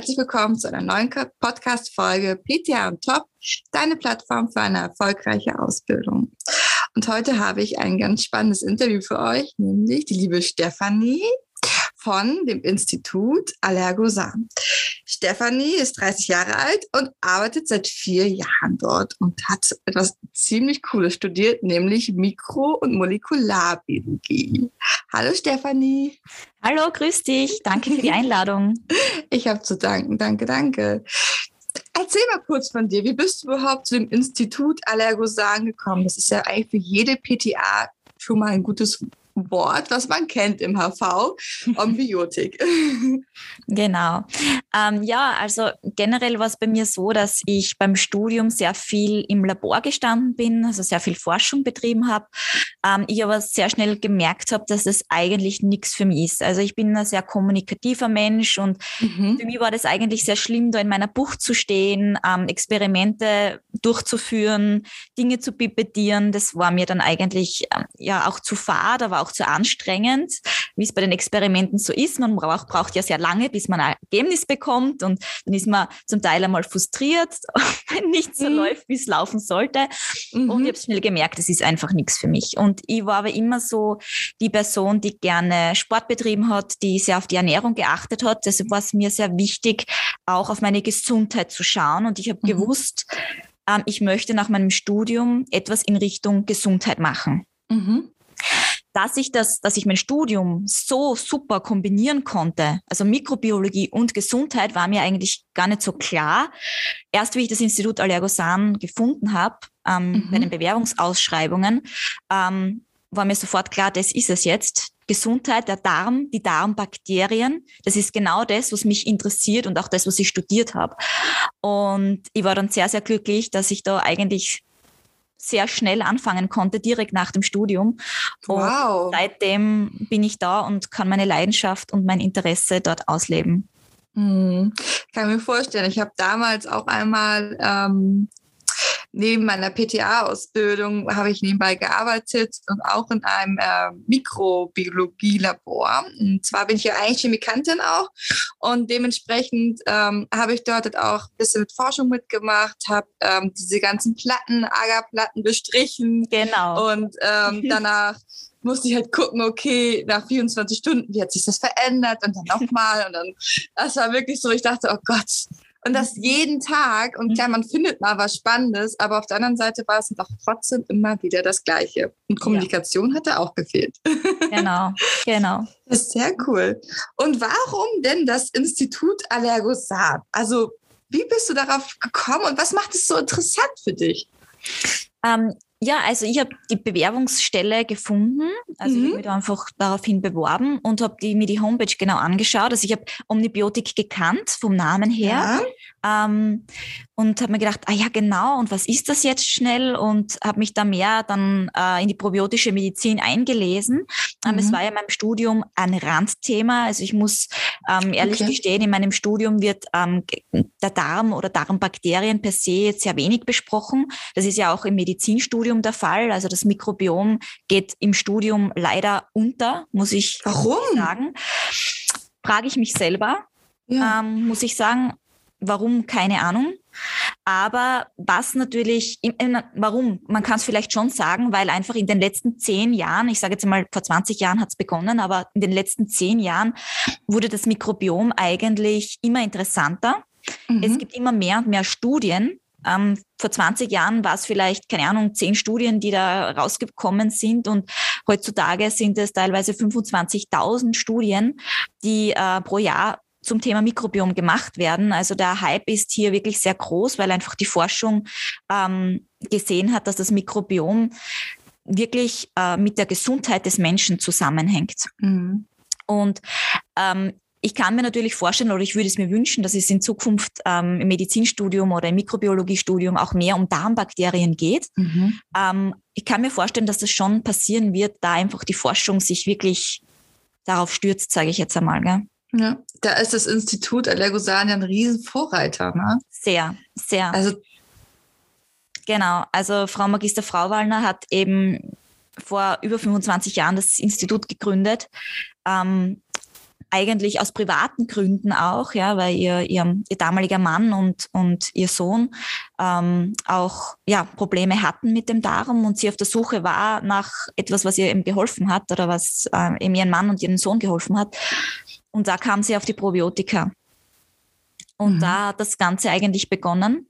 herzlich willkommen zu einer neuen Podcast-Folge PTA und Top, deine Plattform für eine erfolgreiche Ausbildung. Und heute habe ich ein ganz spannendes Interview für euch, nämlich die liebe Stefanie von dem Institut Allergosan. Stefanie ist 30 Jahre alt und arbeitet seit vier Jahren dort und hat etwas ziemlich Cooles studiert, nämlich Mikro- und Molekularbiologie. Hallo Stefanie. Hallo, grüß dich. Danke für die Einladung. Ich habe zu danken. Danke, danke. Erzähl mal kurz von dir. Wie bist du überhaupt zu dem Institut Allergosan gekommen? Das ist ja eigentlich für jede PTA schon mal ein gutes Wort, was man kennt im HV, Embiotik. genau. Ähm, ja, also generell war es bei mir so, dass ich beim Studium sehr viel im Labor gestanden bin, also sehr viel Forschung betrieben habe. Ähm, ich aber sehr schnell gemerkt habe, dass das eigentlich nichts für mich ist. Also ich bin ein sehr kommunikativer Mensch und mhm. für mich war das eigentlich sehr schlimm, da in meiner Bucht zu stehen, ähm, Experimente durchzuführen, Dinge zu pipettieren. Das war mir dann eigentlich ähm, ja auch zu fad, aber auch zu anstrengend, wie es bei den Experimenten so ist. Man braucht, braucht ja sehr lange, bis man ein Ergebnis bekommt und dann ist man zum Teil einmal frustriert, wenn nichts so mhm. läuft, wie es laufen sollte. Mhm. Und ich habe schnell gemerkt, das ist einfach nichts für mich. Und ich war aber immer so die Person, die gerne Sport betrieben hat, die sehr auf die Ernährung geachtet hat. Deshalb war es mir sehr wichtig, auch auf meine Gesundheit zu schauen. Und ich habe mhm. gewusst, ähm, ich möchte nach meinem Studium etwas in Richtung Gesundheit machen. Mhm dass ich das, dass ich mein Studium so super kombinieren konnte, also Mikrobiologie und Gesundheit, war mir eigentlich gar nicht so klar. Erst wie ich das Institut Allergosan gefunden habe, ähm, mhm. bei den Bewerbungsausschreibungen, ähm, war mir sofort klar, das ist es jetzt. Gesundheit, der Darm, die Darmbakterien, das ist genau das, was mich interessiert und auch das, was ich studiert habe. Und ich war dann sehr, sehr glücklich, dass ich da eigentlich sehr schnell anfangen konnte, direkt nach dem Studium. Wow. Und seitdem bin ich da und kann meine Leidenschaft und mein Interesse dort ausleben. Hm. Kann mir vorstellen. Ich habe damals auch einmal ähm, neben meiner PTA-Ausbildung habe ich nebenbei gearbeitet und auch in einem äh, Mikrobiologie-Labor. Und zwar bin ich ja eigentlich Chemikantin auch und dementsprechend ähm, habe ich dort auch ein bisschen mit Forschung mitgemacht, habe ähm, diese ganzen Platten, Agerplatten bestrichen. Genau. Und ähm, danach musste ich halt gucken, okay, nach 24 Stunden, wie hat sich das verändert und dann nochmal und dann, das war wirklich so, ich dachte, oh Gott, und das jeden Tag. Und klar, man findet mal was Spannendes, aber auf der anderen Seite war es doch trotzdem immer wieder das Gleiche. Und Kommunikation ja. hatte auch gefehlt. Genau, genau. Das ist sehr cool. Und warum denn das Institut Allergosat? Also, wie bist du darauf gekommen und was macht es so interessant für dich? Ähm, ja, also ich habe die Bewerbungsstelle gefunden. Also mhm. ich habe mich einfach daraufhin beworben und habe mir die Homepage genau angeschaut. Also ich habe Omnibiotik gekannt vom Namen her. Ja. Ähm, und habe mir gedacht, ah ja, genau, und was ist das jetzt schnell? Und habe mich da mehr dann äh, in die probiotische Medizin eingelesen. Ähm, Es mhm. war ja in meinem Studium ein Randthema. Also ich muss ähm, ehrlich okay. gestehen, in meinem Studium wird ähm, der Darm oder Darmbakterien per se jetzt sehr wenig besprochen. Das ist ja auch im Medizinstudium der Fall. Also das Mikrobiom geht im Studium leider unter, muss ich Warum? sagen. Frage ich mich selber. Ja. Ähm, muss ich sagen, Warum? Keine Ahnung. Aber was natürlich, warum? Man kann es vielleicht schon sagen, weil einfach in den letzten zehn Jahren, ich sage jetzt mal, vor 20 Jahren hat es begonnen, aber in den letzten zehn Jahren wurde das Mikrobiom eigentlich immer interessanter. Mhm. Es gibt immer mehr und mehr Studien. Ähm, vor 20 Jahren war es vielleicht, keine Ahnung, zehn Studien, die da rausgekommen sind und heutzutage sind es teilweise 25.000 Studien, die äh, pro Jahr zum Thema Mikrobiom gemacht werden. Also der Hype ist hier wirklich sehr groß, weil einfach die Forschung ähm, gesehen hat, dass das Mikrobiom wirklich äh, mit der Gesundheit des Menschen zusammenhängt. Mhm. Und ähm, ich kann mir natürlich vorstellen oder ich würde es mir wünschen, dass es in Zukunft ähm, im Medizinstudium oder im Mikrobiologiestudium auch mehr um Darmbakterien geht. Mhm. Ähm, ich kann mir vorstellen, dass das schon passieren wird, da einfach die Forschung sich wirklich darauf stürzt, sage ich jetzt einmal. Gell? Ja, da ist das Institut Allergosan ja ein Riesenvorreiter, ne? Sehr, sehr. Also genau, also Frau Magister Frauwallner hat eben vor über 25 Jahren das Institut gegründet. Ähm, eigentlich aus privaten Gründen auch, ja, weil ihr, ihr, ihr damaliger Mann und, und ihr Sohn ähm, auch ja, Probleme hatten mit dem Darm und sie auf der Suche war nach etwas, was ihr eben geholfen hat oder was äh, eben ihren Mann und ihren Sohn geholfen hat. Und da kam sie auf die Probiotika. Und mhm. da hat das Ganze eigentlich begonnen.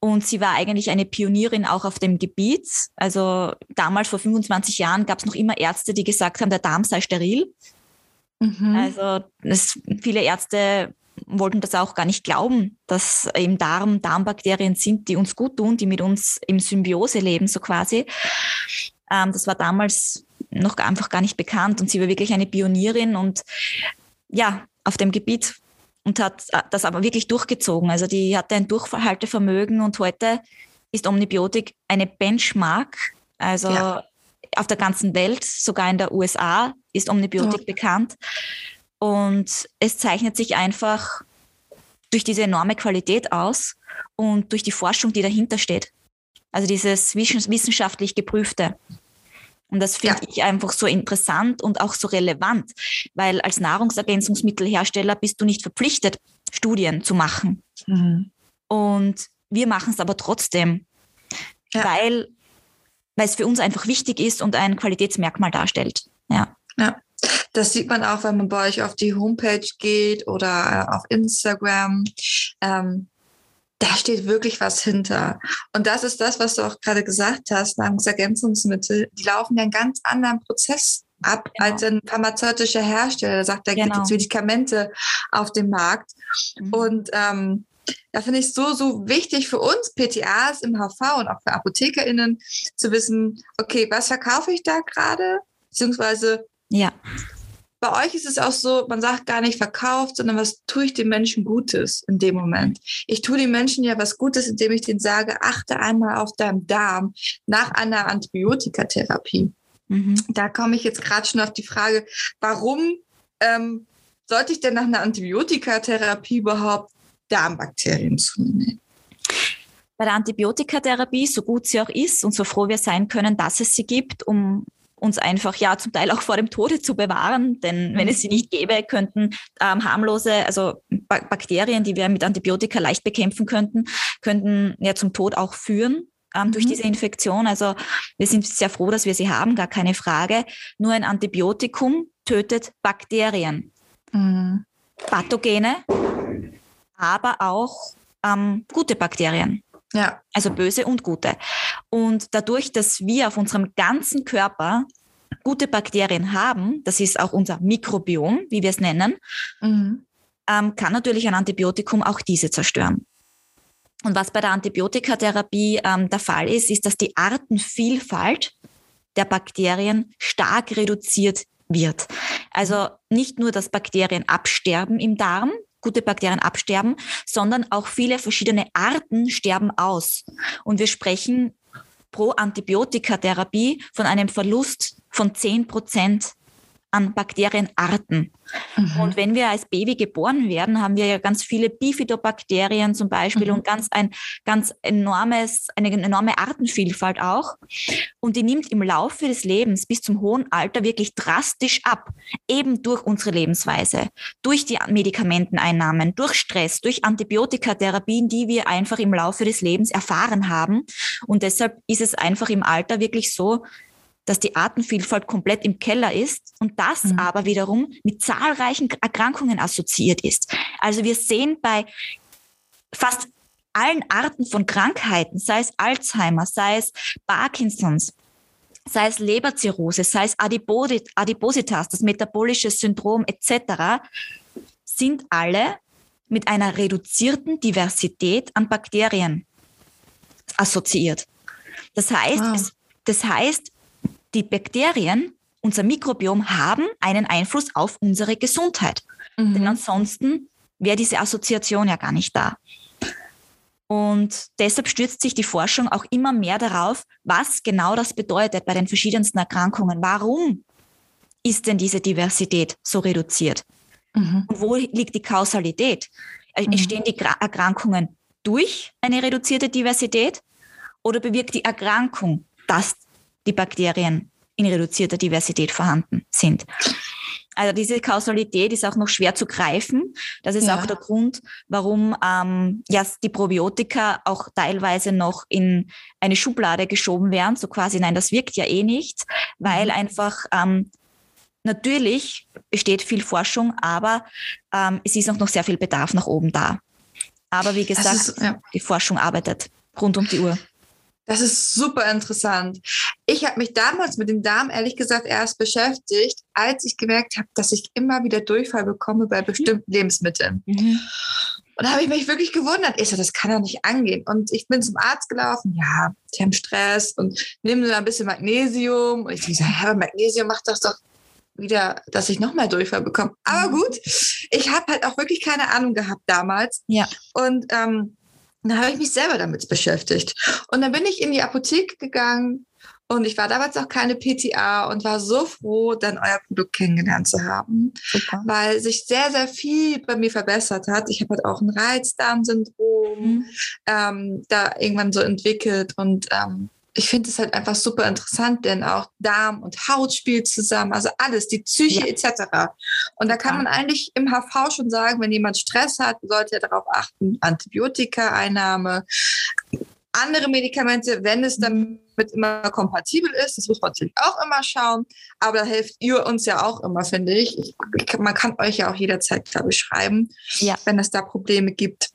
Und sie war eigentlich eine Pionierin auch auf dem Gebiet. Also damals vor 25 Jahren gab es noch immer Ärzte, die gesagt haben, der Darm sei steril. Mhm. Also es, viele Ärzte wollten das auch gar nicht glauben, dass im Darm Darmbakterien sind, die uns gut tun, die mit uns im Symbiose leben, so quasi. Ähm, das war damals noch einfach gar nicht bekannt und sie war wirklich eine Pionierin und ja, auf dem Gebiet und hat äh, das aber wirklich durchgezogen. Also die hatte ein Durchhaltevermögen und heute ist Omnibiotik eine Benchmark. Also ja. auf der ganzen Welt, sogar in der USA ist Omnibiotik ja. bekannt. Und es zeichnet sich einfach durch diese enorme Qualität aus und durch die Forschung, die dahinter steht. Also dieses wissenschaftlich geprüfte. Und das finde ja. ich einfach so interessant und auch so relevant, weil als Nahrungsergänzungsmittelhersteller bist du nicht verpflichtet, Studien zu machen. Mhm. Und wir machen es aber trotzdem, ja. weil, weil es für uns einfach wichtig ist und ein Qualitätsmerkmal darstellt. Ja. ja. Das sieht man auch, wenn man bei euch auf die Homepage geht oder äh, auf Instagram. Ähm, da steht wirklich was hinter. Und das ist das, was du auch gerade gesagt hast, Nahrungsergänzungsmittel, die laufen ja einen ganz anderen Prozess ab genau. als ein pharmazeutischer Hersteller. Der sagt, da genau. gibt es Medikamente auf dem Markt. Mhm. Und ähm, da finde ich so, so wichtig für uns PTAs im HV und auch für ApothekerInnen zu wissen, okay, was verkaufe ich da gerade? Beziehungsweise, ja bei euch ist es auch so, man sagt gar nicht verkauft, sondern was tue ich den Menschen Gutes in dem Moment. Ich tue den Menschen ja was Gutes, indem ich denen sage, achte einmal auf deinen Darm nach einer Antibiotikatherapie. Mhm. Da komme ich jetzt gerade schon auf die Frage, warum ähm, sollte ich denn nach einer Antibiotikatherapie überhaupt Darmbakterien zunehmen? Bei der Antibiotikatherapie, so gut sie auch ist und so froh wir sein können, dass es sie gibt, um uns einfach ja zum Teil auch vor dem Tode zu bewahren. Denn wenn es sie nicht gäbe, könnten ähm, harmlose, also ba Bakterien, die wir mit Antibiotika leicht bekämpfen könnten, könnten ja zum Tod auch führen. Ähm, mhm. durch diese Infektion. Also wir sind sehr froh, dass wir sie haben, gar keine Frage. Nur ein Antibiotikum tötet Bakterien, mhm. Pathogene, aber auch ähm, gute Bakterien. Ja. Also böse und gute. Und dadurch, dass wir auf unserem ganzen Körper gute Bakterien haben, das ist auch unser Mikrobiom, wie wir es nennen, mhm. ähm, kann natürlich ein Antibiotikum auch diese zerstören. Und was bei der Antibiotikatherapie ähm, der Fall ist, ist, dass die Artenvielfalt der Bakterien stark reduziert wird. Also nicht nur, dass Bakterien absterben im Darm, gute Bakterien absterben, sondern auch viele verschiedene Arten sterben aus. Und wir sprechen pro Antibiotikatherapie von einem Verlust von 10 Prozent an Bakterienarten. Mhm. Und wenn wir als Baby geboren werden, haben wir ja ganz viele Bifidobakterien zum Beispiel mhm. und ganz ein ganz enormes, eine enorme Artenvielfalt auch. Und die nimmt im Laufe des Lebens bis zum hohen Alter wirklich drastisch ab. Eben durch unsere Lebensweise, durch die Medikamenteneinnahmen, durch Stress, durch Antibiotikatherapien, die wir einfach im Laufe des Lebens erfahren haben. Und deshalb ist es einfach im Alter wirklich so, dass die Artenvielfalt komplett im Keller ist und das mhm. aber wiederum mit zahlreichen Erkrankungen assoziiert ist. Also wir sehen bei fast allen Arten von Krankheiten, sei es Alzheimer, sei es Parkinsons, sei es Leberzirrhose, sei es Adipositas, das metabolische Syndrom etc., sind alle mit einer reduzierten Diversität an Bakterien assoziiert. Das heißt, wow. es, das heißt, die Bakterien, unser Mikrobiom, haben einen Einfluss auf unsere Gesundheit. Mhm. Denn ansonsten wäre diese Assoziation ja gar nicht da. Und deshalb stürzt sich die Forschung auch immer mehr darauf, was genau das bedeutet bei den verschiedensten Erkrankungen. Warum ist denn diese Diversität so reduziert? Mhm. Und wo liegt die Kausalität? Äh, mhm. Entstehen die Erkrankungen durch eine reduzierte Diversität oder bewirkt die Erkrankung, dass die Bakterien in reduzierter Diversität vorhanden sind. Also diese Kausalität ist auch noch schwer zu greifen. Das ist ja. auch der Grund, warum ähm, ja, die Probiotika auch teilweise noch in eine Schublade geschoben werden. So quasi, nein, das wirkt ja eh nicht, weil mhm. einfach ähm, natürlich besteht viel Forschung, aber ähm, es ist auch noch sehr viel Bedarf nach oben da. Aber wie gesagt, ist, ja. die Forschung arbeitet rund um die Uhr. Das ist super interessant. Ich habe mich damals mit dem Darm ehrlich gesagt erst beschäftigt, als ich gemerkt habe, dass ich immer wieder Durchfall bekomme bei bestimmten. Lebensmitteln. Mhm. Und da habe ich mich wirklich gewundert. Ich so, das kann doch nicht angehen. Und ich bin zum Arzt gelaufen. Ja, sie haben Stress und nehmen so ein bisschen Magnesium. Und ich so, ja, Magnesium macht das doch wieder, dass ich nochmal Durchfall bekomme. Aber mhm. gut, ich habe halt auch wirklich keine Ahnung gehabt damals. Ja. Und ähm, dann habe ich mich selber damit beschäftigt. Und dann bin ich in die Apotheke gegangen und ich war damals auch keine PTA und war so froh, dann euer Produkt kennengelernt zu haben, Super. weil sich sehr, sehr viel bei mir verbessert hat. Ich habe halt auch ein Reizdarmsyndrom mhm. ähm, da irgendwann so entwickelt und ähm, ich finde es halt einfach super interessant, denn auch Darm und Haut spielt zusammen, also alles, die Psyche ja. etc. Und da kann man eigentlich im HV schon sagen, wenn jemand Stress hat, sollte er darauf achten, Antibiotika-Einnahme, andere Medikamente, wenn es damit immer kompatibel ist, das muss man natürlich auch immer schauen, aber da helft ihr uns ja auch immer, finde ich. ich, ich man kann euch ja auch jederzeit, glaube ich, schreiben, ja. wenn es da Probleme gibt.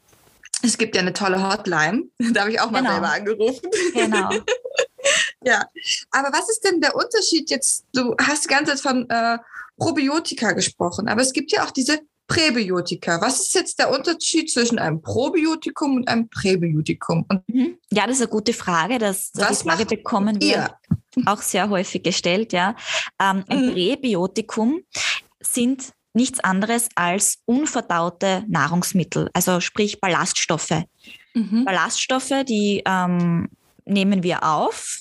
Es gibt ja eine tolle Hotline. Da habe ich auch mal genau. selber angerufen. Genau. ja. Aber was ist denn der Unterschied jetzt? Du hast die ganze Zeit von äh, Probiotika gesprochen, aber es gibt ja auch diese Präbiotika. Was ist jetzt der Unterschied zwischen einem Probiotikum und einem Präbiotikum? Mhm. ja, das ist eine gute Frage. Das, die Frage bekommen wir auch sehr häufig gestellt. Ja. Ähm, ein mhm. Präbiotikum sind nichts anderes als unverdaute Nahrungsmittel, also sprich Ballaststoffe. Mhm. Ballaststoffe, die ähm, nehmen wir auf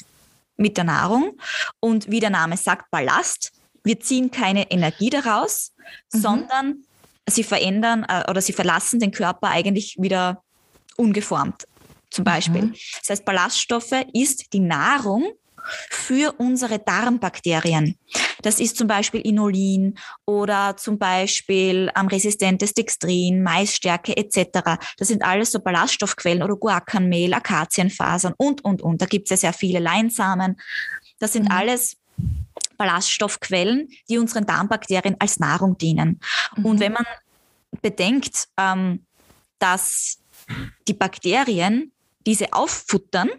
mit der Nahrung und wie der Name sagt, Ballast. Wir ziehen keine Energie daraus, mhm. sondern sie verändern äh, oder sie verlassen den Körper eigentlich wieder ungeformt. Zum Beispiel. Mhm. Das heißt, Ballaststoffe ist die Nahrung, für unsere Darmbakterien. Das ist zum Beispiel Inulin oder zum Beispiel ähm, resistentes Dextrin, Maisstärke etc. Das sind alles so Ballaststoffquellen oder Guacanmehl, Akazienfasern und, und, und. Da gibt es ja sehr viele Leinsamen. Das sind mhm. alles Ballaststoffquellen, die unseren Darmbakterien als Nahrung dienen. Mhm. Und wenn man bedenkt, ähm, dass die Bakterien diese auffuttern,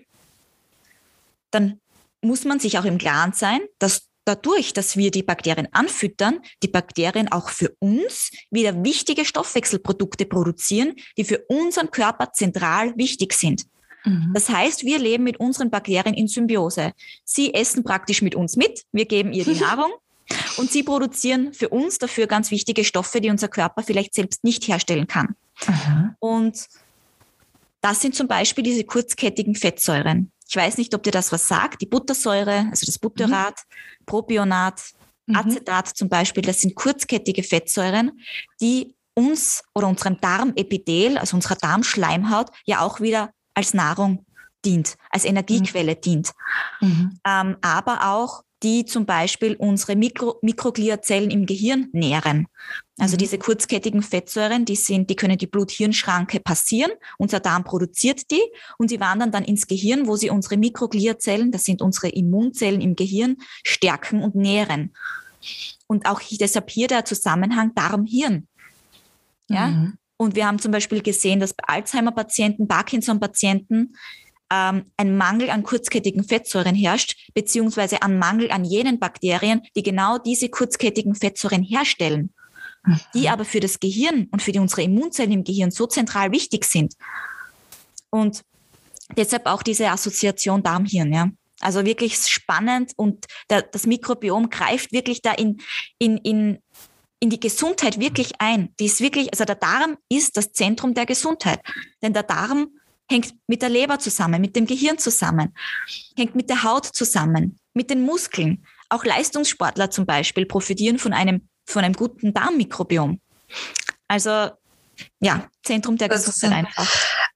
dann muss man sich auch im Klaren sein, dass dadurch, dass wir die Bakterien anfüttern, die Bakterien auch für uns wieder wichtige Stoffwechselprodukte produzieren, die für unseren Körper zentral wichtig sind. Mhm. Das heißt, wir leben mit unseren Bakterien in Symbiose. Sie essen praktisch mit uns mit, wir geben ihr die Nahrung und sie produzieren für uns dafür ganz wichtige Stoffe, die unser Körper vielleicht selbst nicht herstellen kann. Mhm. Und das sind zum Beispiel diese kurzkettigen Fettsäuren. Ich weiß nicht, ob dir das was sagt. Die Buttersäure, also das Butterat, mhm. Propionat, mhm. Acetat zum Beispiel, das sind kurzkettige Fettsäuren, die uns oder unserem Darmepithel, also unserer Darmschleimhaut, ja auch wieder als Nahrung dient, als Energiequelle mhm. dient. Mhm. Ähm, aber auch die zum Beispiel unsere Mikro Mikrogliazellen im Gehirn nähren. Also mhm. diese kurzkettigen Fettsäuren, die sind, die können die Blut-Hirn-Schranke passieren. Unser Darm produziert die und sie wandern dann ins Gehirn, wo sie unsere Mikrogliazellen, das sind unsere Immunzellen im Gehirn, stärken und nähren. Und auch deshalb hier der Zusammenhang Darm-Hirn. Ja. Mhm. Und wir haben zum Beispiel gesehen, dass bei Alzheimer-Patienten, Parkinson-Patienten ähm, ein Mangel an kurzkettigen Fettsäuren herrscht, beziehungsweise an Mangel an jenen Bakterien, die genau diese kurzkettigen Fettsäuren herstellen. Die aber für das Gehirn und für die, unsere Immunzellen im Gehirn so zentral wichtig sind. Und deshalb auch diese Assoziation Darmhirn, ja. Also wirklich spannend und der, das Mikrobiom greift wirklich da in, in, in, in die Gesundheit wirklich ein. Die ist wirklich, also der Darm ist das Zentrum der Gesundheit. Denn der Darm hängt mit der Leber zusammen, mit dem Gehirn zusammen, hängt mit der Haut zusammen, mit den Muskeln. Auch Leistungssportler zum Beispiel profitieren von einem, von einem guten Darmmikrobiom. Also ja, Zentrum der Gesundheit einfach.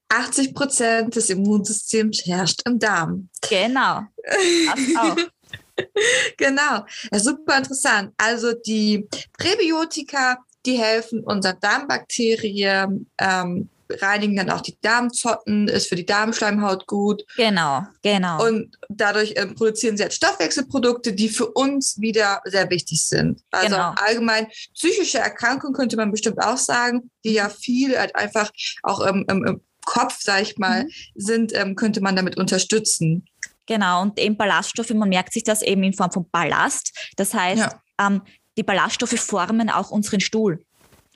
80 Prozent des Immunsystems herrscht im Darm. Genau. Das auch. genau, ja, super interessant. Also die Präbiotika, die helfen unseren Darmbakterien, ähm, reinigen dann auch die Darmzotten, ist für die Darmschleimhaut gut. Genau, genau. Und dadurch ähm, produzieren sie halt Stoffwechselprodukte, die für uns wieder sehr wichtig sind. Also genau. allgemein psychische Erkrankungen könnte man bestimmt auch sagen, die ja viel halt einfach auch im, im, im Kopf, sag ich mal, mhm. sind, ähm, könnte man damit unterstützen. Genau, und eben Ballaststoffe, man merkt sich das eben in Form von Ballast. Das heißt, ja. ähm, die Ballaststoffe formen auch unseren Stuhl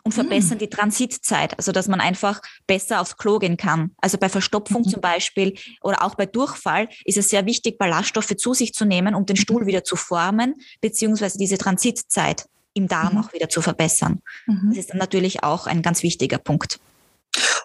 und verbessern mm. die Transitzeit, also dass man einfach besser aufs Klo gehen kann. Also bei Verstopfung mhm. zum Beispiel oder auch bei Durchfall ist es sehr wichtig, Ballaststoffe zu sich zu nehmen, um den Stuhl mhm. wieder zu formen, beziehungsweise diese Transitzeit im Darm mhm. auch wieder zu verbessern. Mhm. Das ist dann natürlich auch ein ganz wichtiger Punkt.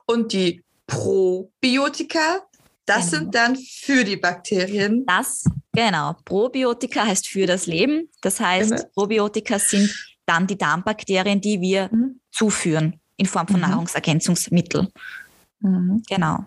Und die Probiotika, das genau. sind dann für die Bakterien. Das, genau. Probiotika heißt für das Leben. Das heißt, genau. Probiotika sind dann die Darmbakterien, die wir mhm. zuführen in Form von mhm. Nahrungsergänzungsmitteln. Mhm. Genau.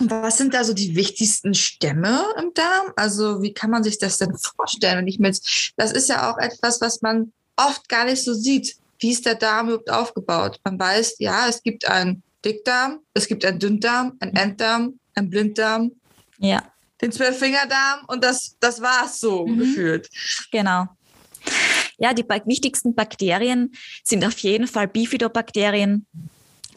Was sind da so die wichtigsten Stämme im Darm? Also wie kann man sich das denn vorstellen? Und ich mit, das ist ja auch etwas, was man oft gar nicht so sieht. Wie ist der Darm überhaupt aufgebaut? Man weiß, ja, es gibt einen Dickdarm, es gibt einen Dünndarm, einen Enddarm, einen Blinddarm. Ja. Den Zwölffingerdarm und das, das war es so mhm. gefühlt. Genau. Ja, die wichtigsten Bakterien sind auf jeden Fall Bifidobakterien.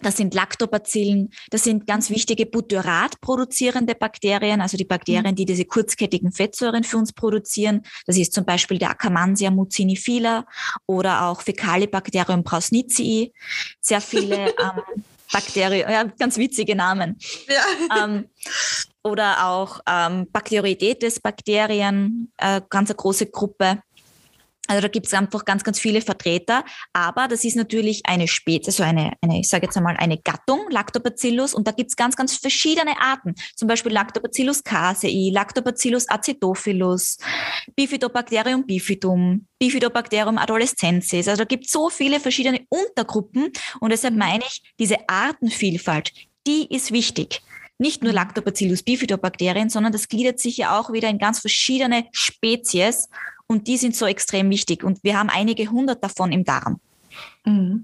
Das sind Lactobacillen, das sind ganz wichtige Butyrat produzierende Bakterien, also die Bakterien, die diese kurzkettigen Fettsäuren für uns produzieren. Das ist zum Beispiel der Akkermansia mucinifila oder auch Fecalibacterium prausnitzii. Sehr viele ähm, Bakterien, ja, ganz witzige Namen. Ja. Ähm, oder auch ähm, Bakterioidetes-Bakterien, äh, ganz eine große Gruppe. Also da gibt es einfach ganz, ganz viele Vertreter. Aber das ist natürlich eine Spezies, also eine, eine ich sage jetzt einmal, eine Gattung, Lactobacillus. Und da gibt es ganz, ganz verschiedene Arten. Zum Beispiel Lactobacillus casei, Lactobacillus acidophilus, Bifidobacterium bifidum, Bifidobacterium adolescensis. Also da gibt es so viele verschiedene Untergruppen. Und deshalb meine ich, diese Artenvielfalt, die ist wichtig nicht nur Lactobacillus bifidobakterien, sondern das gliedert sich ja auch wieder in ganz verschiedene Spezies. Und die sind so extrem wichtig. Und wir haben einige hundert davon im Darm. Mhm.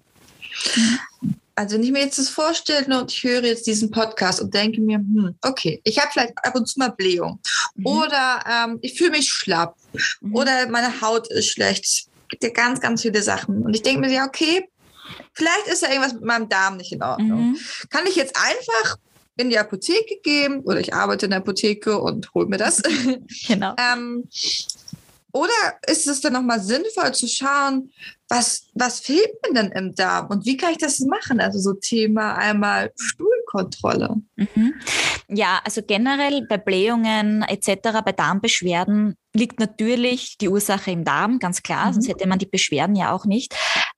Also wenn ich mir jetzt das vorstelle und ich höre jetzt diesen Podcast und denke mir, hm, okay, ich habe vielleicht ab und zu mal Blähung mhm. oder ähm, ich fühle mich schlapp mhm. oder meine Haut ist schlecht. Es gibt ja ganz, ganz viele Sachen. Und ich denke mir, ja, okay, vielleicht ist ja irgendwas mit meinem Darm nicht in Ordnung. Mhm. Kann ich jetzt einfach in die Apotheke gehen oder ich arbeite in der Apotheke und hole mir das. Genau. ähm, oder ist es dann nochmal sinnvoll zu schauen, was, was fehlt mir denn im Darm und wie kann ich das machen? Also so Thema einmal Stuhlkontrolle. Mhm. Ja, also generell bei Blähungen etc., bei Darmbeschwerden liegt natürlich die Ursache im Darm, ganz klar, mhm. sonst hätte man die Beschwerden ja auch nicht.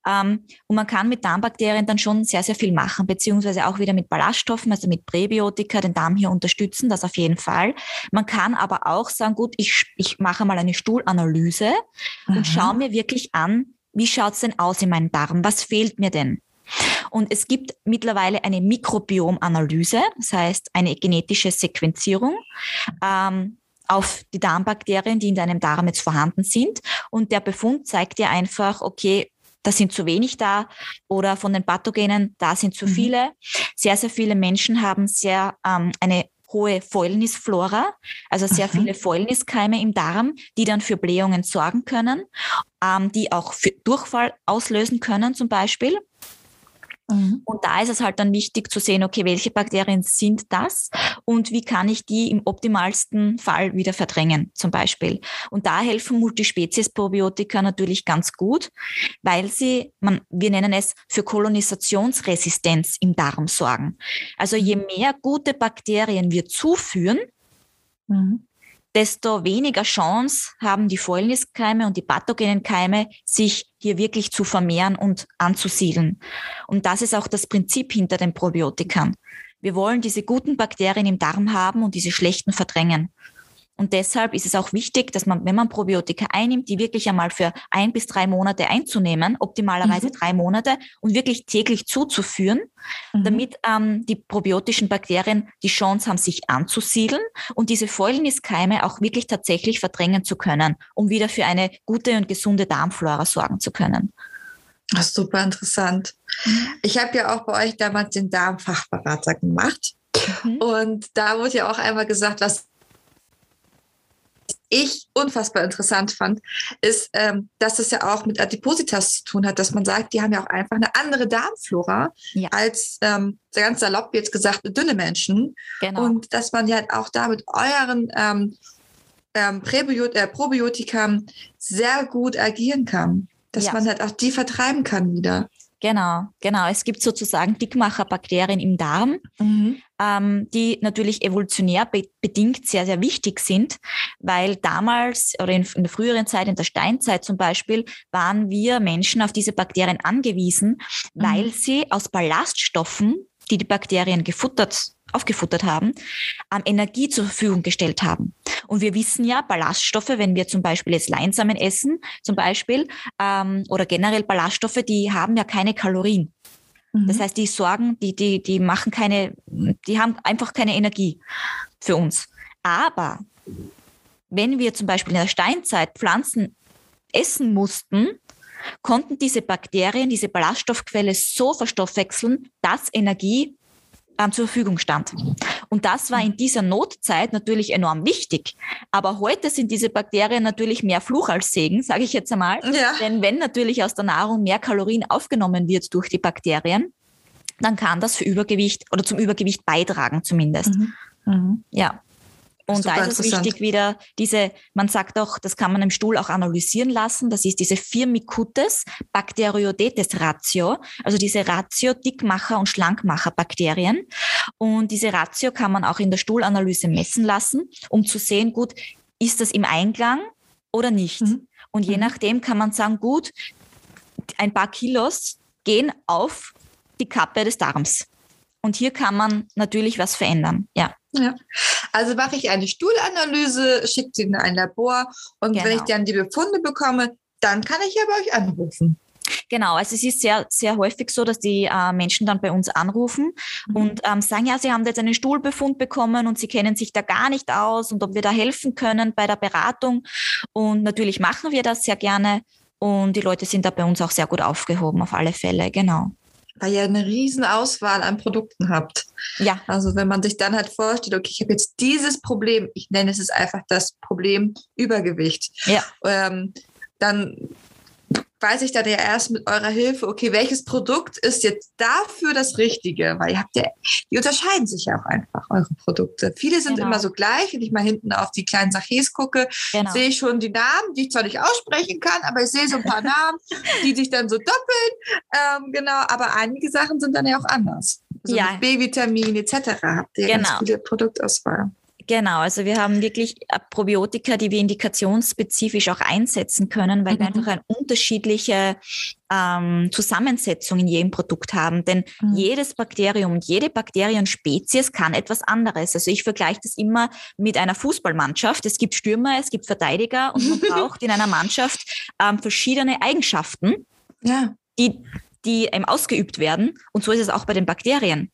Ähm, und man kann mit Darmbakterien dann schon sehr, sehr viel machen, beziehungsweise auch wieder mit Ballaststoffen, also mit Präbiotika, den Darm hier unterstützen, das auf jeden Fall. Man kann aber auch sagen, gut, ich, ich mache mal eine Stuhlanalyse mhm. und schaue mir wirklich an, wie schaut's denn aus in meinem Darm? Was fehlt mir denn? Und es gibt mittlerweile eine Mikrobiomanalyse, das heißt eine genetische Sequenzierung. Ähm, auf die Darmbakterien, die in deinem Darm jetzt vorhanden sind. Und der Befund zeigt dir einfach, okay, da sind zu wenig da oder von den Pathogenen, da sind zu mhm. viele. Sehr, sehr viele Menschen haben sehr ähm, eine hohe Fäulnisflora, also sehr Aha. viele Fäulniskeime im Darm, die dann für Blähungen sorgen können, ähm, die auch für Durchfall auslösen können zum Beispiel. Mhm. Und da ist es halt dann wichtig zu sehen, okay, welche Bakterien sind das und wie kann ich die im optimalsten Fall wieder verdrängen, zum Beispiel. Und da helfen Multispezies-Probiotika natürlich ganz gut, weil sie, man, wir nennen es für Kolonisationsresistenz im Darm sorgen. Also je mhm. mehr gute Bakterien wir zuführen, mhm desto weniger Chance haben die Fäulniskeime und die pathogenen Keime, sich hier wirklich zu vermehren und anzusiedeln. Und das ist auch das Prinzip hinter den Probiotikern. Wir wollen diese guten Bakterien im Darm haben und diese schlechten verdrängen. Und deshalb ist es auch wichtig, dass man, wenn man Probiotika einnimmt, die wirklich einmal für ein bis drei Monate einzunehmen, optimalerweise mhm. drei Monate und wirklich täglich zuzuführen, mhm. damit ähm, die probiotischen Bakterien die Chance haben, sich anzusiedeln und diese Fäulniskeime auch wirklich tatsächlich verdrängen zu können, um wieder für eine gute und gesunde Darmflora sorgen zu können. Das ist super interessant. Mhm. Ich habe ja auch bei euch damals den Darmfachberater gemacht. Mhm. Und da wurde ja auch einmal gesagt, was ich unfassbar interessant fand, ist, ähm, dass es ja auch mit Adipositas zu tun hat, dass man sagt, die haben ja auch einfach eine andere Darmflora ja. als ähm, ganz salopp jetzt gesagt dünne Menschen. Genau. Und dass man ja auch da mit euren ähm, ähm, Präbiot äh, Probiotika sehr gut agieren kann. Dass ja. man halt auch die vertreiben kann wieder. Genau, genau. Es gibt sozusagen Dickmacherbakterien im Darm, mhm. ähm, die natürlich evolutionär be bedingt sehr, sehr wichtig sind, weil damals oder in, in, der früheren Zeit, in der Steinzeit zum Beispiel, waren wir Menschen auf diese Bakterien angewiesen, mhm. weil sie aus Ballaststoffen, die die Bakterien gefuttert aufgefuttert haben, ähm, Energie zur Verfügung gestellt haben. Und wir wissen ja, Ballaststoffe, wenn wir zum Beispiel jetzt Leinsamen essen, zum Beispiel, ähm, oder generell Ballaststoffe, die haben ja keine Kalorien. Mhm. Das heißt, die sorgen, die, die, die machen keine, die haben einfach keine Energie für uns. Aber wenn wir zum Beispiel in der Steinzeit Pflanzen essen mussten, konnten diese Bakterien diese Ballaststoffquelle so verstoffwechseln, dass Energie ähm, zur Verfügung stand. Und das war in dieser Notzeit natürlich enorm wichtig. Aber heute sind diese Bakterien natürlich mehr Fluch als Segen, sage ich jetzt einmal. Ja. Denn wenn natürlich aus der Nahrung mehr Kalorien aufgenommen wird durch die Bakterien, dann kann das für Übergewicht oder zum Übergewicht beitragen zumindest. Mhm. Mhm. Ja. Und da ist es wichtig wieder diese, man sagt auch, das kann man im Stuhl auch analysieren lassen, das ist diese Firmicutes Bacteroidetes Ratio, also diese Ratio Dickmacher und Schlankmacher Bakterien. Und diese Ratio kann man auch in der Stuhlanalyse messen lassen, um zu sehen, gut, ist das im Einklang oder nicht? Mhm. Und je mhm. nachdem kann man sagen, gut, ein paar Kilos gehen auf die Kappe des Darms. Und hier kann man natürlich was verändern, ja. Ja. Also mache ich eine Stuhlanalyse, schicke sie in ein Labor und genau. wenn ich genau. dann die Befunde bekomme, dann kann ich ja bei euch anrufen. Genau, also es ist sehr, sehr häufig so, dass die äh, Menschen dann bei uns anrufen mhm. und ähm, sagen, ja, sie haben jetzt einen Stuhlbefund bekommen und sie kennen sich da gar nicht aus und ob wir da helfen können bei der Beratung. Und natürlich machen wir das sehr gerne und die Leute sind da bei uns auch sehr gut aufgehoben, auf alle Fälle, genau weil ihr eine riesen Auswahl an Produkten habt. Ja. Also wenn man sich dann halt vorstellt, okay, ich habe jetzt dieses Problem, ich nenne es einfach das Problem Übergewicht. Ja. Ähm, dann weiß ich dann ja erst mit eurer Hilfe, okay, welches Produkt ist jetzt dafür das Richtige? Weil ihr habt ja, die unterscheiden sich ja auch einfach, eure Produkte. Viele sind genau. immer so gleich. Wenn ich mal hinten auf die kleinen Sachets gucke, genau. sehe ich schon die Namen, die ich zwar nicht aussprechen kann, aber ich sehe so ein paar Namen, die sich dann so doppeln. Ähm, genau, aber einige Sachen sind dann ja auch anders. Also ja. B-Vitamin etc. habt ihr genau. ganz viele Produktauswahl. Genau, also wir haben wirklich äh, Probiotika, die wir indikationsspezifisch auch einsetzen können, weil mhm. wir einfach eine unterschiedliche ähm, Zusammensetzung in jedem Produkt haben. Denn mhm. jedes Bakterium und jede Bakterienspezies kann etwas anderes. Also ich vergleiche das immer mit einer Fußballmannschaft. Es gibt Stürmer, es gibt Verteidiger und man braucht in einer Mannschaft ähm, verschiedene Eigenschaften, ja. die, die ähm, ausgeübt werden. Und so ist es auch bei den Bakterien.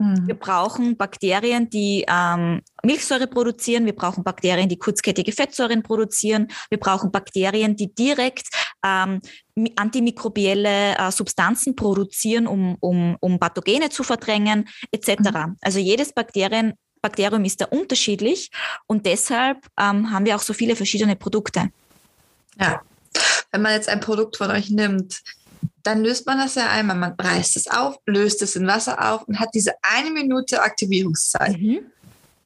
Mhm. Wir brauchen Bakterien, die ähm, Milchsäure produzieren. Wir brauchen Bakterien, die kurzkettige Fettsäuren produzieren. Wir brauchen Bakterien, die direkt ähm, antimikrobielle äh, Substanzen produzieren, um, um, um Pathogene zu verdrängen, etc. Mhm. Also jedes Bakterien, Bakterium ist da unterschiedlich und deshalb ähm, haben wir auch so viele verschiedene Produkte. Ja. Wenn man jetzt ein Produkt von euch nimmt, dann löst man das ja einmal. Man reißt es auf, löst es in Wasser auf und hat diese eine Minute Aktivierungszeit. Mhm.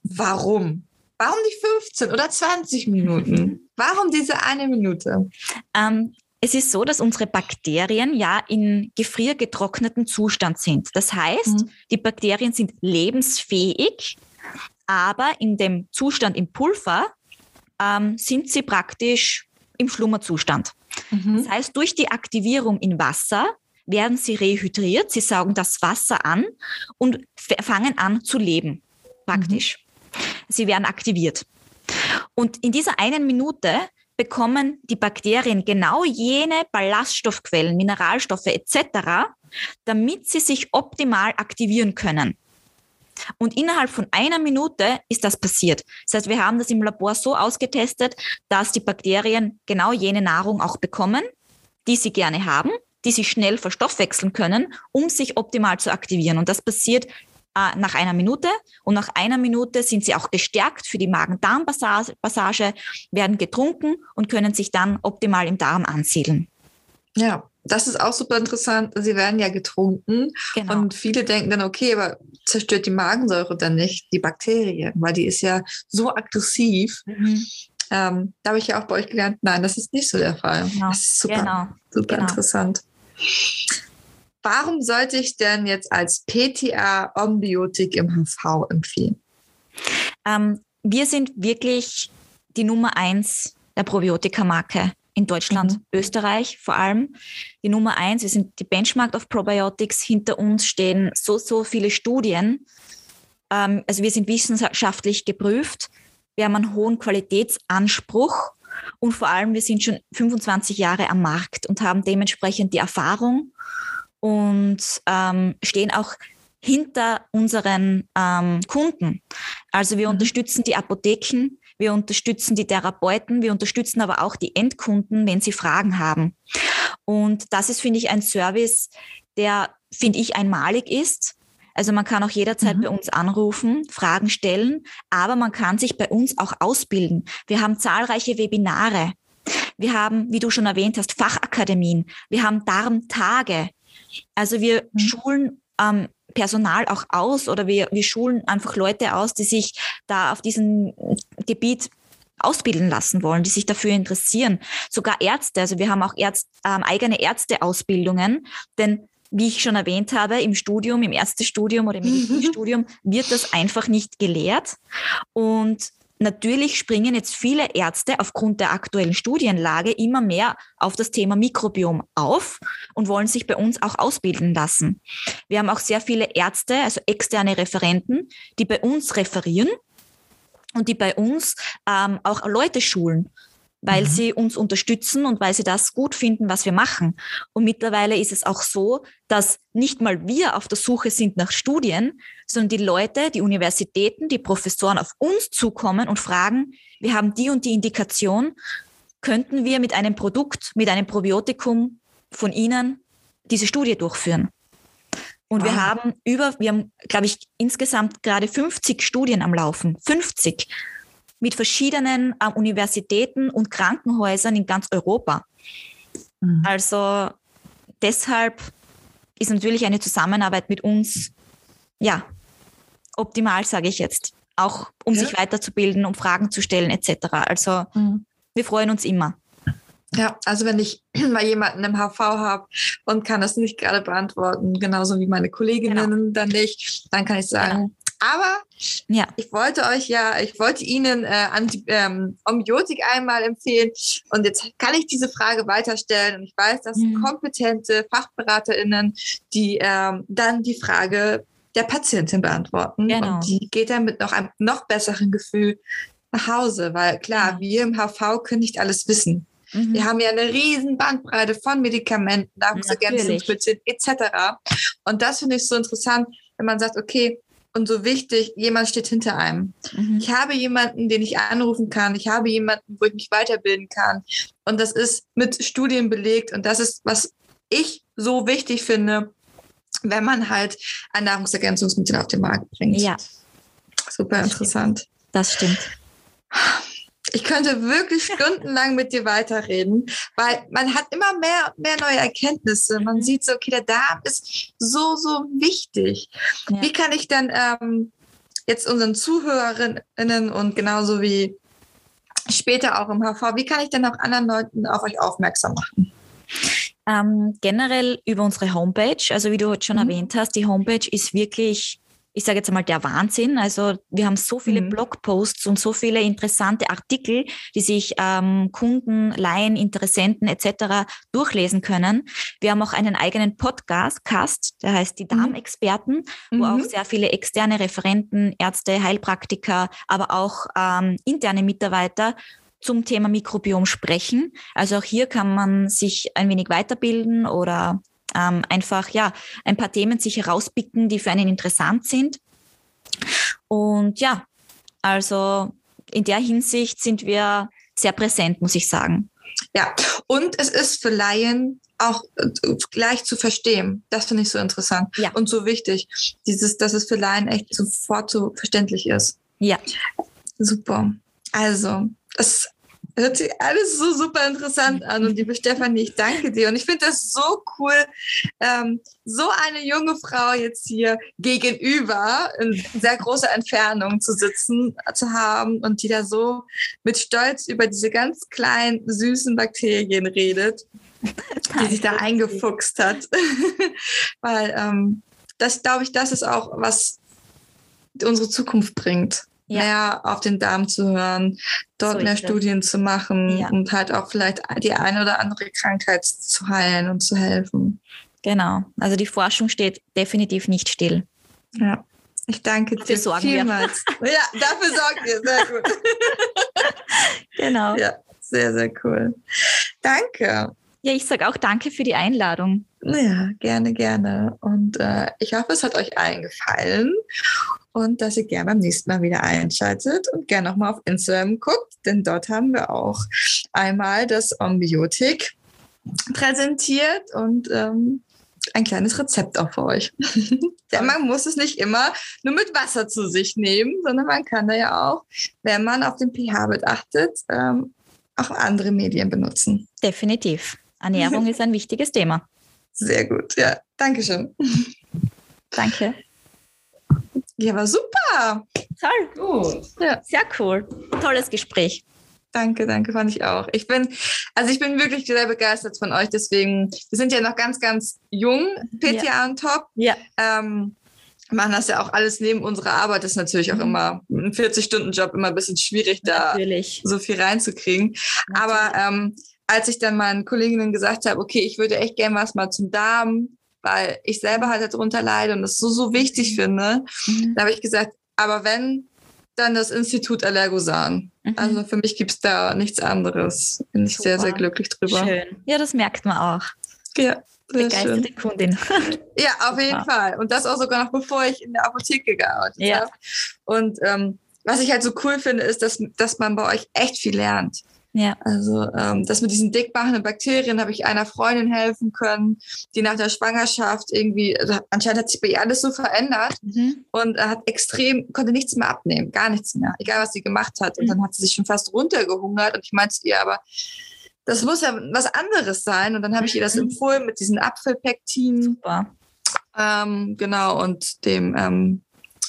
Warum? Warum nicht 15 oder 20 Minuten? Warum diese eine Minute? Ähm, es ist so, dass unsere Bakterien ja in gefriergetrockneten Zustand sind. Das heißt, mhm. die Bakterien sind lebensfähig, aber in dem Zustand im Pulver ähm, sind sie praktisch im Schlummerzustand. Mhm. Das heißt, durch die Aktivierung in Wasser werden sie rehydriert, sie saugen das Wasser an und fangen an zu leben, praktisch. Mhm. Sie werden aktiviert. Und in dieser einen Minute bekommen die Bakterien genau jene Ballaststoffquellen, Mineralstoffe etc., damit sie sich optimal aktivieren können. Und innerhalb von einer Minute ist das passiert. Das heißt, wir haben das im Labor so ausgetestet, dass die Bakterien genau jene Nahrung auch bekommen, die sie gerne haben, die sie schnell verstoffwechseln können, um sich optimal zu aktivieren. Und das passiert äh, nach einer Minute. Und nach einer Minute sind sie auch gestärkt für die Magen-Darm-Passage, werden getrunken und können sich dann optimal im Darm ansiedeln. Ja, das ist auch super interessant. Sie werden ja getrunken genau. und viele denken dann, okay, aber zerstört die Magensäure dann nicht die Bakterien, weil die ist ja so aggressiv. Mhm. Ähm, da habe ich ja auch bei euch gelernt, nein, das ist nicht so der Fall. Genau. Das ist super, genau. super genau. interessant. Warum sollte ich denn jetzt als PTA Ombiotik im HV empfehlen? Ähm, wir sind wirklich die Nummer eins der Probiotika-Marke in Deutschland, mhm. Österreich vor allem. Die Nummer eins, wir sind die Benchmark of Probiotics. Hinter uns stehen so, so viele Studien. Ähm, also wir sind wissenschaftlich geprüft. Wir haben einen hohen Qualitätsanspruch und vor allem wir sind schon 25 Jahre am Markt und haben dementsprechend die Erfahrung und ähm, stehen auch hinter unseren ähm, Kunden. Also wir mhm. unterstützen die Apotheken, wir unterstützen die Therapeuten, wir unterstützen aber auch die Endkunden, wenn sie Fragen haben. Und das ist, finde ich, ein Service, der, finde ich, einmalig ist. Also man kann auch jederzeit mhm. bei uns anrufen, Fragen stellen, aber man kann sich bei uns auch ausbilden. Wir haben zahlreiche Webinare. Wir haben, wie du schon erwähnt hast, Fachakademien. Wir haben Darmtage. Also wir mhm. schulen ähm, Personal auch aus oder wir, wir schulen einfach Leute aus, die sich da auf diesem Gebiet ausbilden lassen wollen, die sich dafür interessieren. Sogar Ärzte, also wir haben auch Ärzt, ähm, eigene Ärzteausbildungen, denn wie ich schon erwähnt habe, im Studium, im Ärztestudium oder im Medizinstudium wird das einfach nicht gelehrt. Und Natürlich springen jetzt viele Ärzte aufgrund der aktuellen Studienlage immer mehr auf das Thema Mikrobiom auf und wollen sich bei uns auch ausbilden lassen. Wir haben auch sehr viele Ärzte, also externe Referenten, die bei uns referieren und die bei uns ähm, auch Leute schulen weil mhm. sie uns unterstützen und weil sie das gut finden, was wir machen. Und mittlerweile ist es auch so, dass nicht mal wir auf der Suche sind nach Studien, sondern die Leute, die Universitäten, die Professoren auf uns zukommen und fragen, wir haben die und die Indikation, könnten wir mit einem Produkt, mit einem Probiotikum von Ihnen diese Studie durchführen? Und wow. wir haben über, wir haben, glaube ich, insgesamt gerade 50 Studien am Laufen. 50 mit verschiedenen äh, Universitäten und Krankenhäusern in ganz Europa. Mhm. Also deshalb ist natürlich eine Zusammenarbeit mit uns, ja, optimal, sage ich jetzt. Auch um ja. sich weiterzubilden, um Fragen zu stellen, etc. Also mhm. wir freuen uns immer. Ja, also wenn ich mal jemanden im HV habe und kann das nicht gerade beantworten, genauso wie meine Kolleginnen genau. dann nicht, dann kann ich sagen, genau. Aber ja. ich wollte euch ja, ich wollte Ihnen äh, Anti, ähm, Ombiotik einmal empfehlen. Und jetzt kann ich diese Frage weiterstellen. Und ich weiß, dass mhm. kompetente FachberaterInnen, die ähm, dann die Frage der Patientin beantworten. Genau. Und die geht dann mit noch einem noch besseren Gefühl nach Hause. Weil klar, ja. wir im HV können nicht alles wissen. Mhm. Wir haben ja eine riesen Bandbreite von Medikamenten, Nahrungsergänzungsmitteln etc. Und das finde ich so interessant, wenn man sagt, okay, und so wichtig, jemand steht hinter einem. Mhm. Ich habe jemanden, den ich anrufen kann. Ich habe jemanden, wo ich mich weiterbilden kann. Und das ist mit Studien belegt. Und das ist, was ich so wichtig finde, wenn man halt ein Nahrungsergänzungsmittel auf den Markt bringt. Ja. Super das interessant. Stimmt. Das stimmt. Ich könnte wirklich stundenlang mit dir weiterreden, weil man hat immer mehr und mehr neue Erkenntnisse. Man sieht so, okay, der Darm ist so, so wichtig. Ja. Wie kann ich denn ähm, jetzt unseren Zuhörerinnen und genauso wie später auch im HV, wie kann ich denn auch anderen Leuten auf euch aufmerksam machen? Ähm, generell über unsere Homepage. Also wie du heute schon mhm. erwähnt hast, die Homepage ist wirklich ich sage jetzt einmal, der Wahnsinn. Also wir haben so viele mhm. Blogposts und so viele interessante Artikel, die sich ähm, Kunden, Laien, Interessenten etc. durchlesen können. Wir haben auch einen eigenen Podcast, Cast, der heißt die mhm. Darmexperten, mhm. wo auch mhm. sehr viele externe Referenten, Ärzte, Heilpraktiker, aber auch ähm, interne Mitarbeiter zum Thema Mikrobiom sprechen. Also auch hier kann man sich ein wenig weiterbilden oder ähm, einfach ja ein paar Themen sich herauspicken, die für einen interessant sind. Und ja, also in der Hinsicht sind wir sehr präsent, muss ich sagen. Ja, und es ist für Laien auch äh, gleich zu verstehen. Das finde ich so interessant ja. und so wichtig. Dieses, dass es für Laien echt sofort so verständlich ist. Ja. Super. Also, es Hört sich alles so super interessant an. Und liebe Stefanie, ich danke dir. Und ich finde das so cool, ähm, so eine junge Frau jetzt hier gegenüber in sehr großer Entfernung zu sitzen, zu haben und die da so mit Stolz über diese ganz kleinen, süßen Bakterien redet, die sich da eingefuchst hat. Weil ähm, das, glaube ich, das ist auch, was unsere Zukunft bringt ja. mehr auf den Darm zu hören, dort so mehr Studien zu machen ja. und halt auch vielleicht die eine oder andere Krankheit zu heilen und zu helfen. Genau. Also die Forschung steht definitiv nicht still. Ja. Ich danke dafür dir sorgen vielmals. Wir. Ja, dafür sorgen wir. Sehr gut. genau. Ja, sehr, sehr cool. Danke. Ja, ich sage auch danke für die Einladung. Ja, gerne, gerne. Und äh, ich hoffe, es hat euch allen gefallen und dass ihr gerne beim nächsten Mal wieder einschaltet und gerne nochmal auf Instagram guckt, denn dort haben wir auch einmal das Ombiotik präsentiert und ähm, ein kleines Rezept auch für euch. Denn man muss es nicht immer nur mit Wasser zu sich nehmen, sondern man kann da ja auch, wenn man auf den pH-Wert achtet, ähm, auch andere Medien benutzen. Definitiv. Ernährung ist ein wichtiges Thema. Sehr gut, ja. Dankeschön. Danke. Ja, war super. Toll. Gut. Ja. Sehr cool. Tolles Gespräch. Danke, danke, fand ich auch. Ich bin, also ich bin wirklich sehr begeistert von euch. Deswegen, wir sind ja noch ganz, ganz jung, PTA ja. und Top. Ja. Ähm, machen das ja auch alles neben unserer Arbeit. Das ist natürlich auch mhm. immer ein 40-Stunden-Job immer ein bisschen schwierig, da natürlich. so viel reinzukriegen. Natürlich. Aber ähm, als ich dann meinen Kolleginnen gesagt habe, okay, ich würde echt gerne was mal zum Darm, weil ich selber halt darunter leide und das so, so wichtig finde, mhm. da habe ich gesagt, aber wenn, dann das Institut Allergosan. Mhm. Also für mich gibt es da nichts anderes. Bin ich Super. sehr, sehr glücklich drüber. Schön. Ja, das merkt man auch. Ja. Begeisterte schön. Kundin. ja, auf jeden ja. Fall. Und das auch sogar noch bevor ich in der Apotheke gearbeitet ja. habe. Und ähm, was ich halt so cool finde, ist, dass, dass man bei euch echt viel lernt. Ja. Also ähm, das mit diesen dickmachenden Bakterien habe ich einer Freundin helfen können, die nach der Schwangerschaft irgendwie, also anscheinend hat sich bei ihr alles so verändert mhm. und hat extrem, konnte nichts mehr abnehmen, gar nichts mehr, egal was sie gemacht hat. Und mhm. dann hat sie sich schon fast runtergehungert und ich meinte ihr, aber das muss ja was anderes sein. Und dann habe ich ihr das mhm. empfohlen mit diesen Apfelpektin. Super. Ähm, genau, und dem, ähm,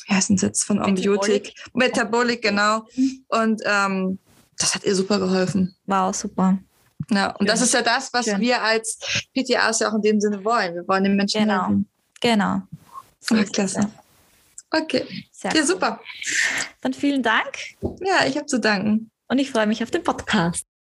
wie heißt denn jetzt von Ombiotik? Metabolik, Metabolik genau. Mhm. Und ähm, das hat ihr super geholfen. Wow, super. Ja, und Schön. das ist ja das, was Schön. wir als PTAs ja auch in dem Sinne wollen. Wir wollen den Menschen genau. helfen. Genau. So Ach, klasse. Okay. Sehr ja, cool. super. Dann vielen Dank. Ja, ich habe zu danken. Und ich freue mich auf den Podcast.